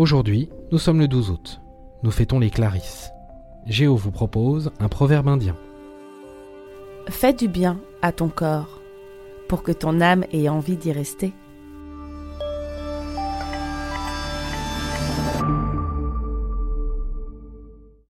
Aujourd'hui, nous sommes le 12 août. Nous fêtons les Clarisses. Géo vous propose un proverbe indien. Fais du bien à ton corps pour que ton âme ait envie d'y rester.